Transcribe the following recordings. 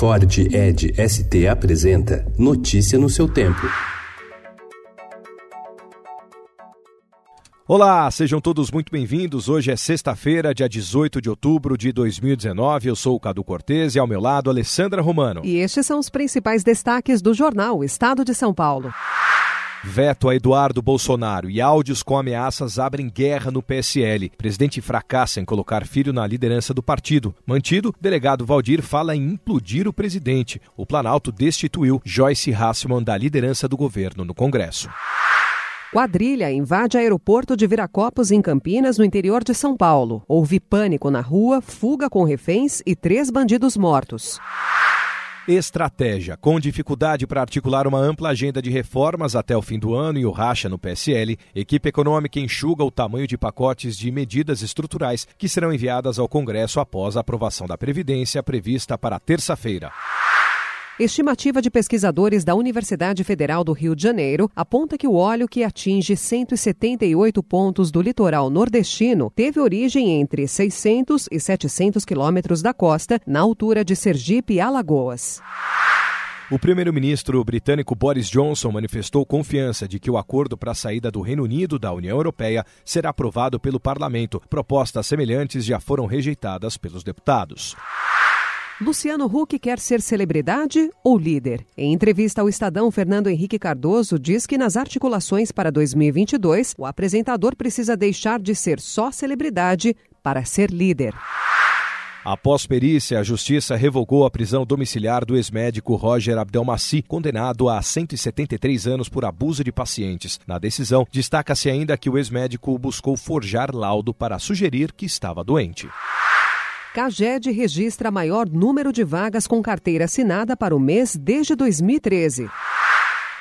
Ford Ed ST apresenta Notícia no seu tempo. Olá, sejam todos muito bem-vindos. Hoje é sexta-feira, dia 18 de outubro de 2019. Eu sou o Cadu Cortez e ao meu lado, Alessandra Romano. E estes são os principais destaques do jornal Estado de São Paulo. Veto a Eduardo Bolsonaro e áudios com ameaças abrem guerra no PSL. Presidente fracassa em colocar filho na liderança do partido. Mantido, delegado Valdir fala em implodir o presidente. O Planalto destituiu Joyce Hasselman da liderança do governo no Congresso. Quadrilha invade aeroporto de Viracopos, em Campinas, no interior de São Paulo. Houve pânico na rua, fuga com reféns e três bandidos mortos. Estratégia. Com dificuldade para articular uma ampla agenda de reformas até o fim do ano e o racha no PSL, equipe econômica enxuga o tamanho de pacotes de medidas estruturais que serão enviadas ao Congresso após a aprovação da Previdência prevista para terça-feira. Estimativa de pesquisadores da Universidade Federal do Rio de Janeiro aponta que o óleo que atinge 178 pontos do litoral nordestino teve origem entre 600 e 700 quilômetros da costa, na altura de Sergipe e Alagoas. O primeiro-ministro britânico Boris Johnson manifestou confiança de que o acordo para a saída do Reino Unido da União Europeia será aprovado pelo parlamento. Propostas semelhantes já foram rejeitadas pelos deputados. Luciano Huck quer ser celebridade ou líder? Em entrevista ao Estadão, Fernando Henrique Cardoso diz que nas articulações para 2022, o apresentador precisa deixar de ser só celebridade para ser líder. Após perícia, a Justiça revogou a prisão domiciliar do ex-médico Roger Abdelmaci, condenado a 173 anos por abuso de pacientes. Na decisão, destaca-se ainda que o ex-médico buscou forjar laudo para sugerir que estava doente. Caged registra maior número de vagas com carteira assinada para o mês desde 2013.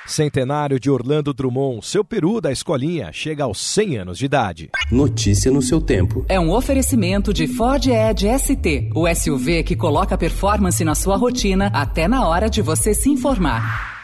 Centenário de Orlando Drummond, seu peru da escolinha, chega aos 100 anos de idade. Notícia no seu tempo. É um oferecimento de Ford Edge ST, o SUV que coloca performance na sua rotina até na hora de você se informar.